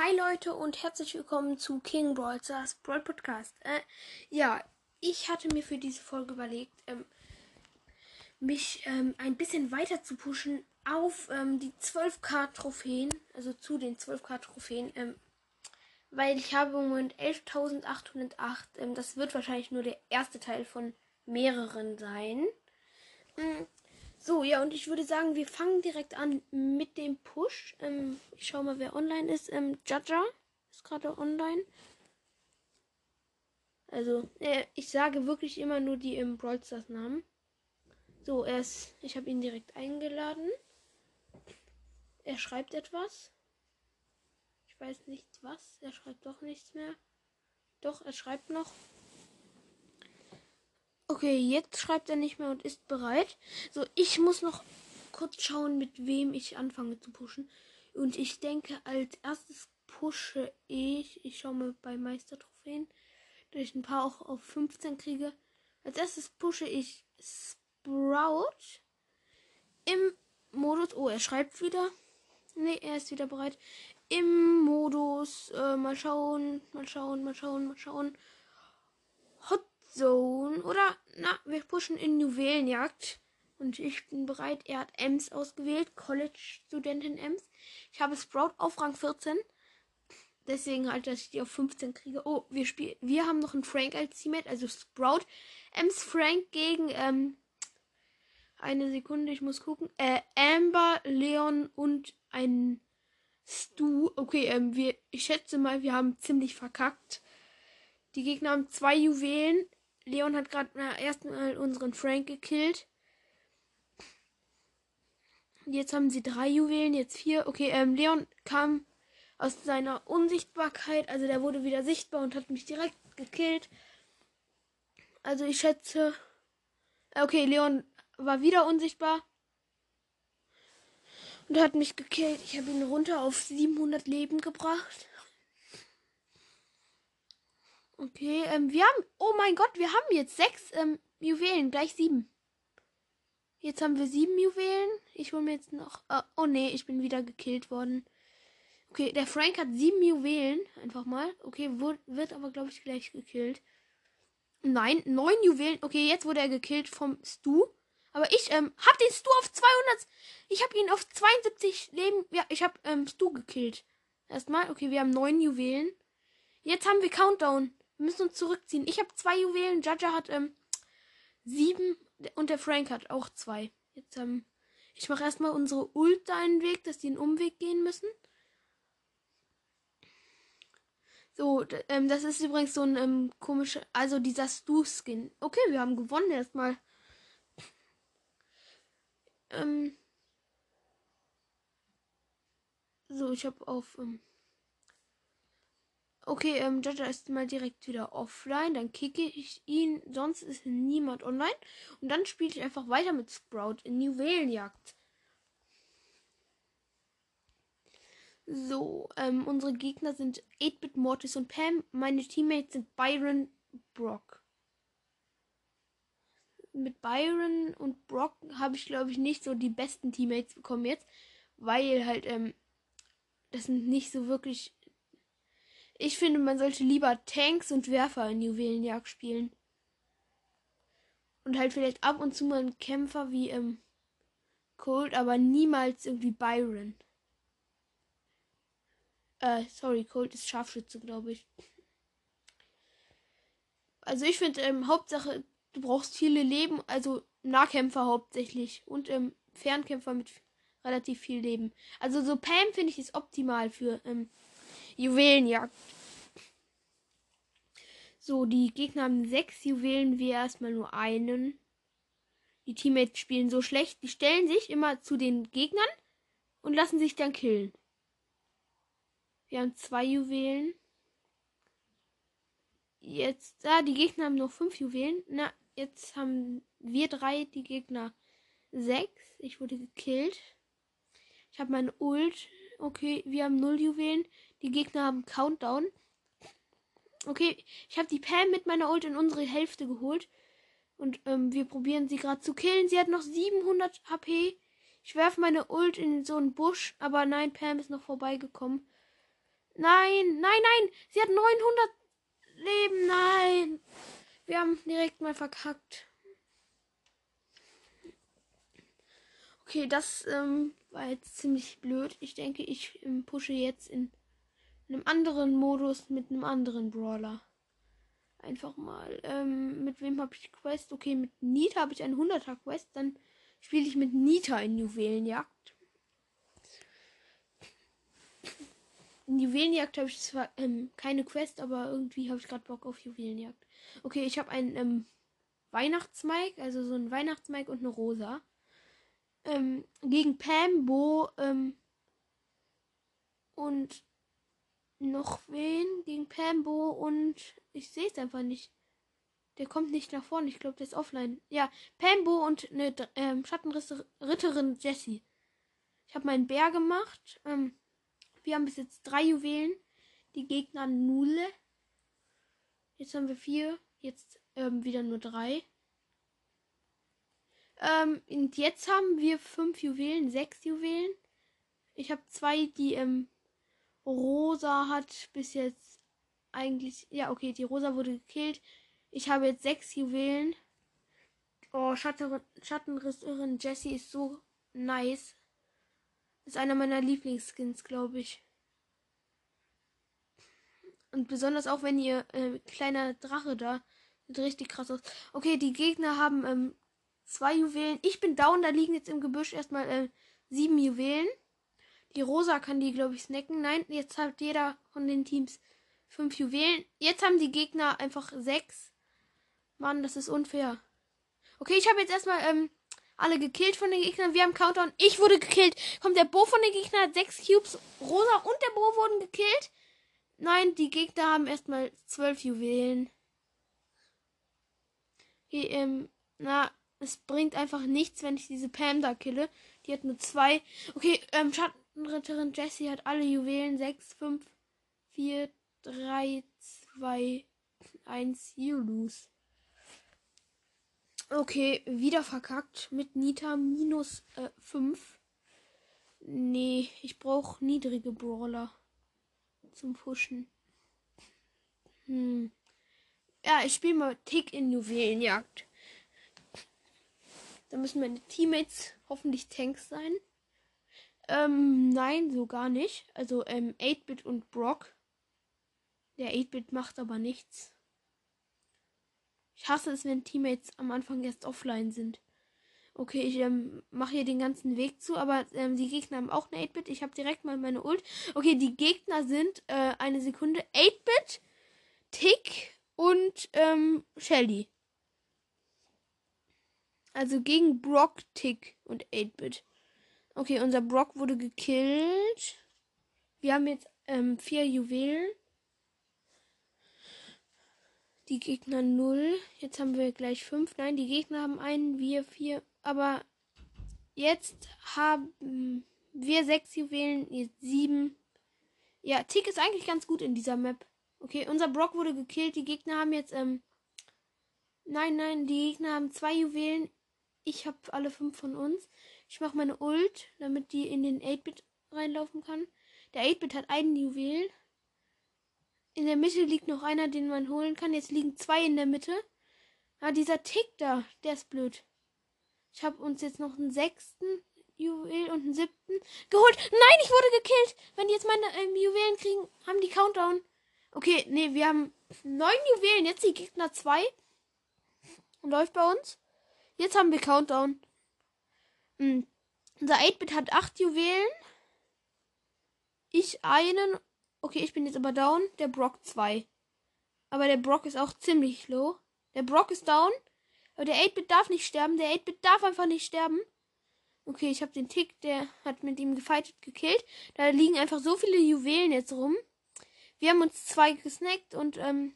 Hi Leute und herzlich willkommen zu King Brawl Stars Brawl Podcast. Äh, ja, ich hatte mir für diese Folge überlegt, ähm, mich ähm, ein bisschen weiter zu pushen auf ähm, die 12k Trophäen, also zu den 12k Trophäen, ähm, weil ich habe im Moment 11.808. Ähm, das wird wahrscheinlich nur der erste Teil von mehreren sein. Mhm. So, ja, und ich würde sagen, wir fangen direkt an mit dem Push. Ähm, ich schau mal, wer online ist. Ähm, Jaja ist gerade online. Also, äh, ich sage wirklich immer nur die im Brawl Stars Namen. So, er ist, ich habe ihn direkt eingeladen. Er schreibt etwas. Ich weiß nicht was. Er schreibt doch nichts mehr. Doch, er schreibt noch. Okay, jetzt schreibt er nicht mehr und ist bereit. So, ich muss noch kurz schauen, mit wem ich anfange zu pushen. Und ich denke, als erstes pushe ich. Ich schaue mal bei Meistertrophäen, dass ich ein paar auch auf 15 kriege. Als erstes pushe ich Sprout im Modus. Oh, er schreibt wieder. Ne, er ist wieder bereit. Im Modus. Äh, mal schauen, mal schauen, mal schauen, mal schauen. Zone. Oder, na, wir pushen in Juwelenjagd. Und ich bin bereit. Er hat Ems ausgewählt. College-Studentin Ems. Ich habe Sprout auf Rang 14. Deswegen halt, dass ich die auf 15 kriege. Oh, wir spielen. Wir haben noch einen Frank als Teammate. Also Sprout. Ems Frank gegen, ähm, eine Sekunde, ich muss gucken. Äh, Amber, Leon und ein Stu. Okay, ähm, wir, ich schätze mal, wir haben ziemlich verkackt. Die Gegner haben zwei Juwelen. Leon hat gerade erstmal unseren Frank gekillt. Jetzt haben sie drei Juwelen, jetzt vier. Okay, ähm, Leon kam aus seiner Unsichtbarkeit. Also der wurde wieder sichtbar und hat mich direkt gekillt. Also ich schätze. Äh, okay, Leon war wieder unsichtbar. Und hat mich gekillt. Ich habe ihn runter auf 700 Leben gebracht. Okay, ähm, wir haben. Oh mein Gott, wir haben jetzt sechs ähm, Juwelen, gleich sieben. Jetzt haben wir sieben Juwelen. Ich hole mir jetzt noch. Uh, oh nee, ich bin wieder gekillt worden. Okay, der Frank hat sieben Juwelen. Einfach mal. Okay, wird aber, glaube ich, gleich gekillt. Nein, neun Juwelen. Okay, jetzt wurde er gekillt vom Stu. Aber ich ähm, hab den Stu auf 200. Ich habe ihn auf 72 Leben. Ja, ich habe ähm, Stu gekillt. Erstmal. Okay, wir haben neun Juwelen. Jetzt haben wir Countdown. Wir müssen uns zurückziehen. Ich habe zwei Juwelen. Jaja hat ähm, sieben und der Frank hat auch zwei. Jetzt ähm, ich mache erstmal unsere Ult einen Weg, dass die einen Umweg gehen müssen. So, ähm, das ist übrigens so ein ähm, komischer, also dieser Stu-Skin. Okay, wir haben gewonnen erstmal. Ähm, so, ich habe auf ähm, Okay, ähm, Jaja ist mal direkt wieder offline. Dann kicke ich ihn. Sonst ist niemand online. Und dann spiele ich einfach weiter mit Sprout in Juwelenjagd. So, ähm, unsere Gegner sind 8-Bit, Mortis und Pam. Meine Teammates sind Byron, Brock. Mit Byron und Brock habe ich, glaube ich, nicht so die besten Teammates bekommen jetzt. Weil halt, ähm, das sind nicht so wirklich ich finde, man sollte lieber Tanks und Werfer in Juwelenjagd spielen. Und halt vielleicht ab und zu mal einen Kämpfer wie ähm, Cold, aber niemals irgendwie Byron. Äh, sorry, Cold ist Scharfschütze, glaube ich. Also ich finde, ähm, Hauptsache, du brauchst viele Leben, also Nahkämpfer hauptsächlich und ähm, Fernkämpfer mit relativ viel Leben. Also so Pam finde ich ist optimal für ähm, Juwelenjagd. So, die Gegner haben sechs Juwelen, wir erstmal nur einen. Die Teammates spielen so schlecht, die stellen sich immer zu den Gegnern und lassen sich dann killen. Wir haben zwei Juwelen. Jetzt, ah, die Gegner haben nur fünf Juwelen. Na, jetzt haben wir drei, die Gegner sechs. Ich wurde gekillt. Ich habe meine Ult. Okay, wir haben null Juwelen. Die Gegner haben Countdown. Okay, ich habe die Pam mit meiner Ult in unsere Hälfte geholt. Und ähm, wir probieren sie gerade zu killen. Sie hat noch 700 HP. Ich werfe meine Ult in so einen Busch. Aber nein, Pam ist noch vorbeigekommen. Nein, nein, nein. Sie hat 900 Leben. Nein. Wir haben direkt mal verkackt. Okay, das ähm, war jetzt ziemlich blöd. Ich denke, ich ähm, pushe jetzt in einem anderen Modus mit einem anderen Brawler. Einfach mal. Ähm, mit wem habe ich Quest? Okay, mit Nita habe ich einen 100er Quest. Dann spiele ich mit Nita in Juwelenjagd. In Juwelenjagd habe ich zwar ähm, keine Quest, aber irgendwie habe ich gerade Bock auf Juwelenjagd. Okay, ich habe einen ähm, Weihnachtsmike, also so ein Weihnachtsmike und eine Rosa. Ähm, gegen Pam, Bo ähm, und noch wen? Gegen Pam, Bo und ich sehe es einfach nicht. Der kommt nicht nach vorne. Ich glaube, der ist offline. Ja, Pambo und eine ähm, Schattenritterin Jessie. Ich habe meinen Bär gemacht. Ähm, wir haben bis jetzt drei Juwelen. Die Gegner null. Jetzt haben wir vier. Jetzt ähm, wieder nur drei. Ähm, und jetzt haben wir fünf Juwelen, sechs Juwelen. Ich habe zwei, die ähm, Rosa hat bis jetzt eigentlich. Ja, okay, die Rosa wurde gekillt. Ich habe jetzt sechs Juwelen. Oh, Schattenrisserin Jessie ist so nice. Ist einer meiner Lieblingsskins, glaube ich. Und besonders auch, wenn ihr äh, kleiner Drache da sieht richtig krass aus. Okay, die Gegner haben ähm, zwei Juwelen. Ich bin down, da liegen jetzt im Gebüsch erstmal äh, sieben Juwelen. Die Rosa kann die, glaube ich, snacken. Nein, jetzt hat jeder von den Teams fünf Juwelen. Jetzt haben die Gegner einfach sechs. Mann, das ist unfair. Okay, ich habe jetzt erstmal ähm, alle gekillt von den Gegnern. Wir haben Countdown. Ich wurde gekillt. Kommt der Bo von den Gegnern, hat sechs Cubes. Rosa und der Bo wurden gekillt. Nein, die Gegner haben erstmal zwölf Juwelen. Okay, ähm, na, es bringt einfach nichts, wenn ich diese Pam da kille. Die hat nur zwei. Okay, ähm, Schattenritterin Jessie hat alle Juwelen. Sechs, fünf, vier, drei, zwei, eins. You lose. Okay, wieder verkackt mit Nita minus 5. Äh, nee, ich brauche niedrige Brawler zum Pushen. Hm. Ja, ich spiele mal Tick in Juwelenjagd. Da müssen meine Teammates hoffentlich Tanks sein. Ähm, nein, so gar nicht. Also, ähm, 8-Bit und Brock. Der 8-Bit macht aber nichts. Ich hasse es, wenn Teammates am Anfang erst offline sind. Okay, ich ähm, mache hier den ganzen Weg zu, aber ähm, die Gegner haben auch eine 8-Bit. Ich habe direkt mal meine Ult. Okay, die Gegner sind äh, eine Sekunde 8-Bit, Tick und ähm, Shelly. Also gegen Brock, Tick und 8-Bit. Okay, unser Brock wurde gekillt. Wir haben jetzt ähm, vier Juwelen. Die Gegner 0. Jetzt haben wir gleich 5. Nein, die Gegner haben einen, wir 4. Aber jetzt haben wir 6 Juwelen, jetzt 7. Ja, Tick ist eigentlich ganz gut in dieser Map. Okay, unser Brock wurde gekillt. Die Gegner haben jetzt, ähm. Nein, nein, die Gegner haben zwei Juwelen. Ich habe alle fünf von uns. Ich mache meine Ult, damit die in den 8-Bit reinlaufen kann. Der 8-Bit hat einen Juwel. In der Mitte liegt noch einer, den man holen kann. Jetzt liegen zwei in der Mitte. Ah, dieser Tick da, der ist blöd. Ich habe uns jetzt noch einen sechsten Juwel und einen siebten geholt. Nein, ich wurde gekillt. Wenn die jetzt meine ähm, Juwelen kriegen, haben die Countdown. Okay, nee, wir haben neun Juwelen. Jetzt die Gegner zwei. Läuft bei uns. Jetzt haben wir Countdown. Mhm. Unser 8-Bit hat acht Juwelen. Ich einen Okay, ich bin jetzt aber down. Der Brock 2. Aber der Brock ist auch ziemlich low. Der Brock ist down. Aber der 8-Bit darf nicht sterben. Der 8-Bit darf einfach nicht sterben. Okay, ich habe den Tick, der hat mit ihm gefightet, gekillt. Da liegen einfach so viele Juwelen jetzt rum. Wir haben uns zwei gesnackt und ähm,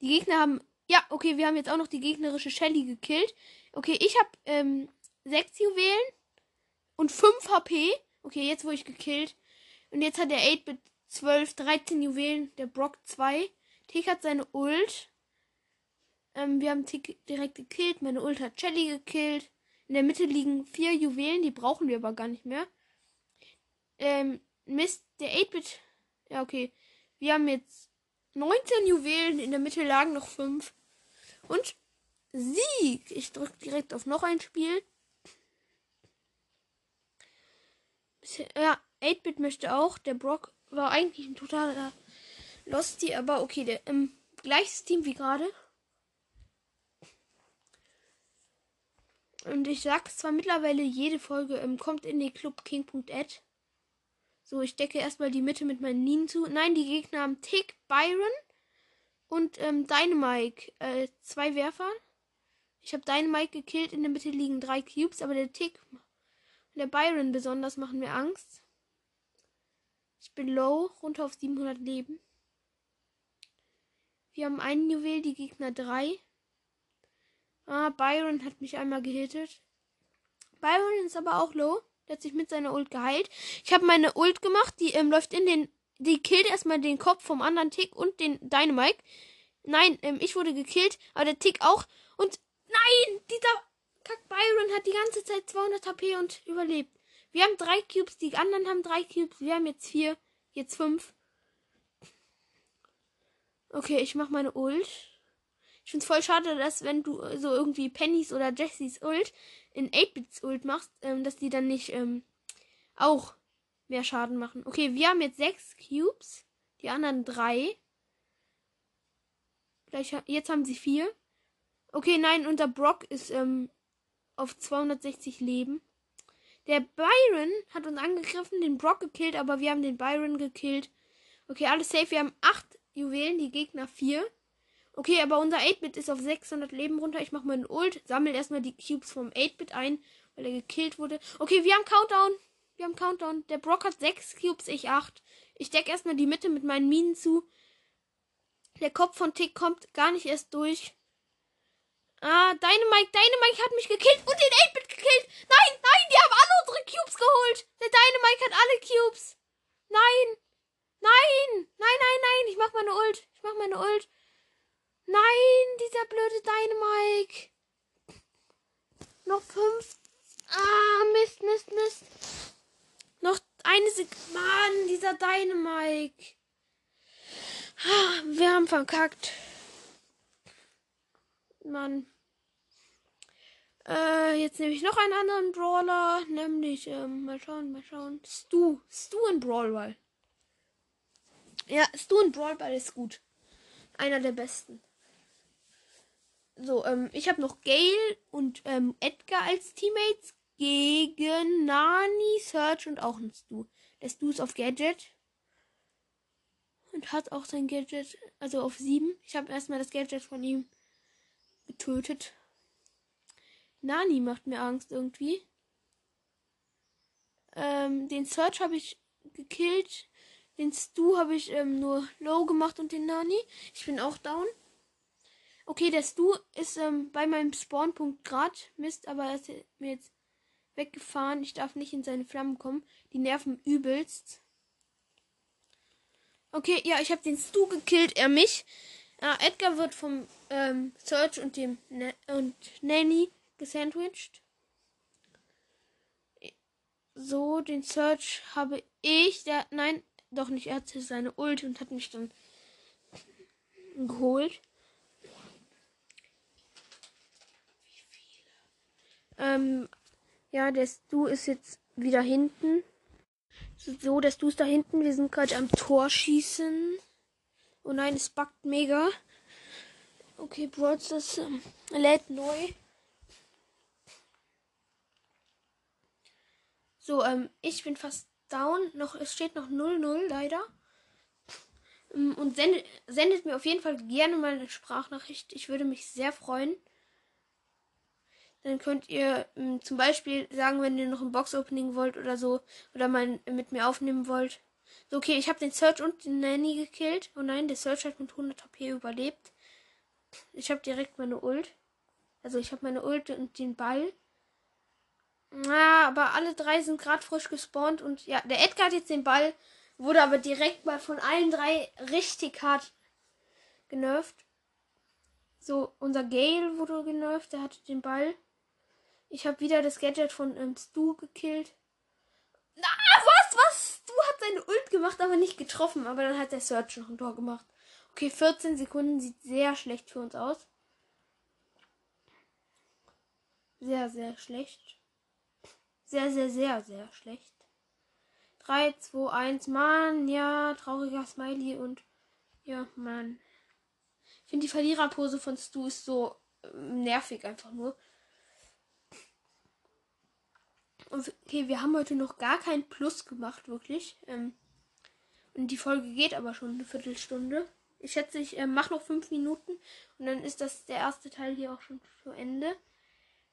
die Gegner haben. Ja, okay, wir haben jetzt auch noch die gegnerische Shelly gekillt. Okay, ich habe ähm, sechs Juwelen und 5 HP. Okay, jetzt wurde ich gekillt. Und jetzt hat der 8-Bit 12, 13 Juwelen, der Brock 2. Tick hat seine Ult. Ähm, wir haben Tick direkt gekillt. Meine Ult hat Shelly gekillt. In der Mitte liegen vier Juwelen, die brauchen wir aber gar nicht mehr. Ähm, Mist, der 8-Bit. Ja, okay. Wir haben jetzt 19 Juwelen, in der Mitte lagen noch 5. Und Sieg. Ich drücke direkt auf noch ein Spiel. Ja, 8-Bit möchte auch. Der Brock war eigentlich ein totaler Losty, aber okay, der ähm, gleiches Team wie gerade. Und ich sag's zwar mittlerweile jede Folge, ähm, kommt in die Club King.ad. So, ich decke erstmal die Mitte mit meinen Linien zu. Nein, die Gegner haben Tick, Byron und ähm, Dynamike. Äh, zwei Werfer. Ich habe Dynamike gekillt. In der Mitte liegen drei Cubes, aber der Tick der Byron besonders machen mir Angst. Ich bin low, runter auf 700 Leben. Wir haben einen Juwel, die Gegner drei. Ah, Byron hat mich einmal gehittet. Byron ist aber auch low. Der hat sich mit seiner Ult geheilt. Ich habe meine Ult gemacht, die ähm, läuft in den. Die killt erstmal den Kopf vom anderen Tick und den Dynamite. Nein, ähm, ich wurde gekillt, aber der Tick auch. Und nein, dieser Kack Byron hat die ganze Zeit 200 HP und überlebt. Wir haben drei Cubes, die anderen haben drei Cubes. Wir haben jetzt vier, jetzt fünf. Okay, ich mach meine Ult. Ich find's voll schade, dass wenn du äh, so irgendwie Pennys oder Jessys Ult in 8-Bits Ult machst, ähm, dass die dann nicht ähm, auch mehr Schaden machen. Okay, wir haben jetzt sechs Cubes. Die anderen drei. Gleich, jetzt haben sie vier. Okay, nein, unser Brock ist ähm, auf 260 Leben. Der Byron hat uns angegriffen, den Brock gekillt, aber wir haben den Byron gekillt. Okay, alles safe. Wir haben acht Juwelen, die Gegner vier. Okay, aber unser 8-Bit ist auf 600 Leben runter. Ich mache meinen Ult, sammle erstmal die Cubes vom 8-Bit ein, weil er gekillt wurde. Okay, wir haben Countdown. Wir haben Countdown. Der Brock hat 6 Cubes, ich 8. Ich decke erstmal die Mitte mit meinen Minen zu. Der Kopf von Tick kommt gar nicht erst durch. Ah, Dynamite, Dynamite hat mich gekillt und den 8-Bit gekillt. Nein, nein, die haben alle unsere Cubes geholt. Der Dynamite hat alle Cubes. Nein. Nein. Nein, nein, nein. Ich mach meine Ult. Ich mach meine Ult. Nein, dieser blöde Dynamike. Noch fünf. Ah, Mist, Mist, Mist. Noch eine Sekunde. Mann, dieser Dynamike. Ah, wir haben verkackt. Mann. Äh, jetzt nehme ich noch einen anderen Brawler. Nämlich, ähm, mal schauen, mal schauen. Stu. Stu in Brawlball. Ja, Stu in Brawlball ist gut. Einer der besten. So, ähm, ich habe noch Gail und ähm, Edgar als Teammates gegen Nani, Search und auch ein Stu. Der Stu ist auf Gadget. Und hat auch sein Gadget, also auf 7. Ich habe erstmal das Gadget von ihm getötet. Nani macht mir Angst irgendwie. Ähm, den Search habe ich gekillt. Den Stu habe ich ähm, nur low gemacht und den Nani. Ich bin auch down. Okay, der Stu ist ähm, bei meinem Spawnpunkt gerade. Mist, aber er ist mir jetzt weggefahren. Ich darf nicht in seine Flammen kommen. Die nerven übelst. Okay, ja, ich habe den Stu gekillt, er mich. Ah, Edgar wird vom ähm, Search und dem Na und Nanny gesandwiched. So, den Search habe ich. Der, nein, doch nicht. Er hatte seine Ult und hat mich dann geholt. Ähm, ja, der Stu ist jetzt wieder hinten. So, der Stu ist da hinten. Wir sind gerade am Tor schießen. Oh nein, es backt mega. Okay, Broads, das ähm, lädt neu. So, ähm, ich bin fast down. Noch, es steht noch 0-0 leider. Ähm, und sendet, sendet mir auf jeden Fall gerne mal eine Sprachnachricht. Ich würde mich sehr freuen. Dann könnt ihr ähm, zum Beispiel sagen, wenn ihr noch ein Box-Opening wollt oder so, oder mal mit mir aufnehmen wollt. So, okay, ich habe den Search und den Nanny gekillt. Oh nein, der Search hat mit 100 HP überlebt. Ich habe direkt meine Ult. Also ich habe meine Ult und den Ball. Ja, aber alle drei sind gerade frisch gespawnt und ja, der Edgar hat jetzt den Ball, wurde aber direkt mal von allen drei richtig hart genervt. So, unser Gale wurde genervt, der hatte den Ball. Ich habe wieder das Gadget von ähm, Stu gekillt. Na, was? Stu hat seine Ult gemacht, aber nicht getroffen. Aber dann hat der Search noch ein Tor gemacht. Okay, 14 Sekunden sieht sehr schlecht für uns aus. Sehr, sehr schlecht. Sehr, sehr, sehr, sehr schlecht. 3, 2, 1, Mann, ja, trauriger Smiley und ja, Mann. Ich finde die Verliererpose von Stu ist so äh, nervig einfach nur. Okay, wir haben heute noch gar kein Plus gemacht, wirklich. Ähm, und die Folge geht aber schon eine Viertelstunde. Ich schätze, ich äh, mache noch fünf Minuten und dann ist das der erste Teil hier auch schon zu Ende.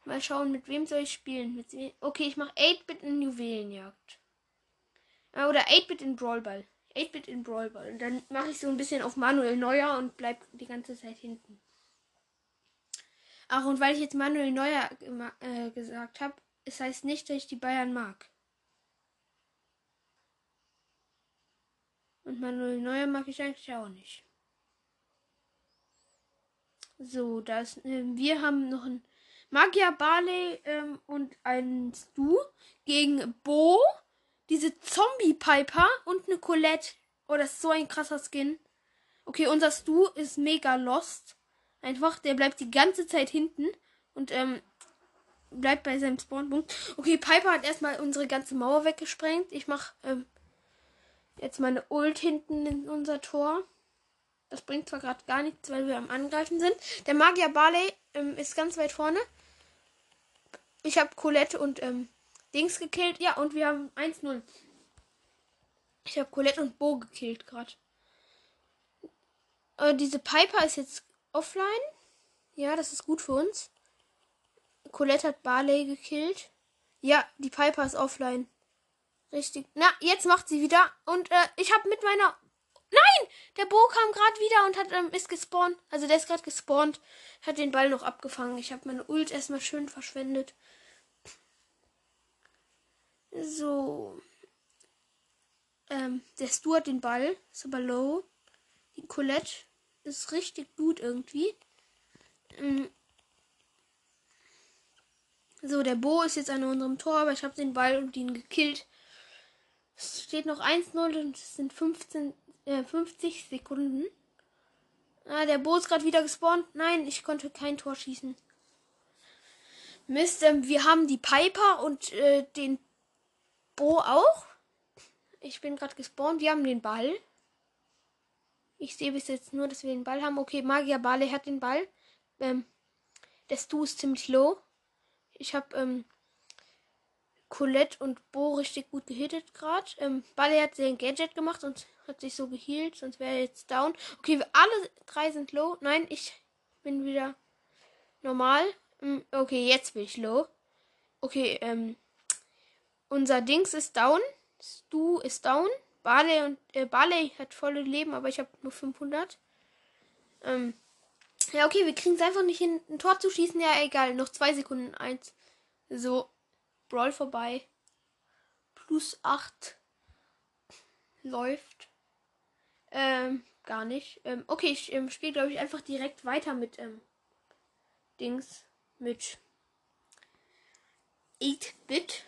Mal schauen, mit wem soll ich spielen. Mit okay, ich mache 8-Bit in Juwelenjagd. Äh, oder 8-Bit in Brawlball. 8-Bit in Brawlball. Und dann mache ich so ein bisschen auf Manuel Neuer und bleib die ganze Zeit hinten. Ach, und weil ich jetzt Manuel Neuer äh, gesagt habe, es heißt nicht, dass ich die Bayern mag. Und Manuel Neuer mag ich eigentlich auch nicht. So, das, äh, wir haben noch ein Magia Barley ähm, und ein Stu gegen Bo, diese Zombie Piper und eine Colette. Oh, das ist so ein krasser Skin. Okay, unser Stu ist mega lost. Einfach, der bleibt die ganze Zeit hinten und ähm, bleibt bei seinem Spawnpunkt. Okay, Piper hat erstmal unsere ganze Mauer weggesprengt. Ich mach ähm, jetzt meine Ult hinten in unser Tor. Das bringt zwar gerade gar nichts, weil wir am Angreifen sind. Der Magier Barley ähm, ist ganz weit vorne. Ich habe Colette und ähm, Dings gekillt. Ja, und wir haben 1-0. Ich habe Colette und Bo gekillt gerade. Äh, diese Piper ist jetzt offline. Ja, das ist gut für uns. Colette hat Barley gekillt. Ja, die Piper ist offline. Richtig. Na, jetzt macht sie wieder. Und äh, ich habe mit meiner. Nein! Der Bo kam gerade wieder und hat ähm, ist gespawnt. Also der ist gerade gespawnt. Hat den Ball noch abgefangen. Ich habe meine Ult erstmal schön verschwendet. So. Ähm, der Stu hat den Ball. Ist aber low. Die Colette ist richtig gut irgendwie. Ähm, so, der Bo ist jetzt an unserem Tor, aber ich habe den Ball und ihn gekillt. Es steht noch 1-0 und es sind 15, äh, 50 Sekunden. Ah, der Bo ist gerade wieder gespawnt. Nein, ich konnte kein Tor schießen. Mist, ähm, wir haben die Piper und äh, den Bo auch. Ich bin gerade gespawnt. Wir haben den Ball. Ich sehe bis jetzt nur, dass wir den Ball haben. Okay, Magier Bale hat den Ball. Ähm, der Stu ist ziemlich low. Ich habe ähm, Colette und Bo richtig gut gehittet gerade. Ähm, Balle hat sein Gadget gemacht und hat sich so geheilt, sonst wäre er jetzt down. Okay, wir alle drei sind low. Nein, ich bin wieder normal. Ähm, okay, jetzt bin ich low. Okay, ähm, unser Dings ist down. Stu ist down. Barley und äh, Barley hat volle Leben, aber ich habe nur 500. Ähm, ja, okay, wir kriegen es einfach nicht hin, ein Tor zu schießen. Ja, egal. Noch zwei Sekunden. Eins. So. Brawl vorbei. Plus 8. Läuft. Ähm, gar nicht. Ähm, okay, ich ähm, spiele, glaube ich, einfach direkt weiter mit ähm, Dings. Mit 8-Bit.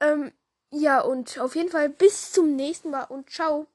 Ähm, ja, und auf jeden Fall bis zum nächsten Mal und ciao.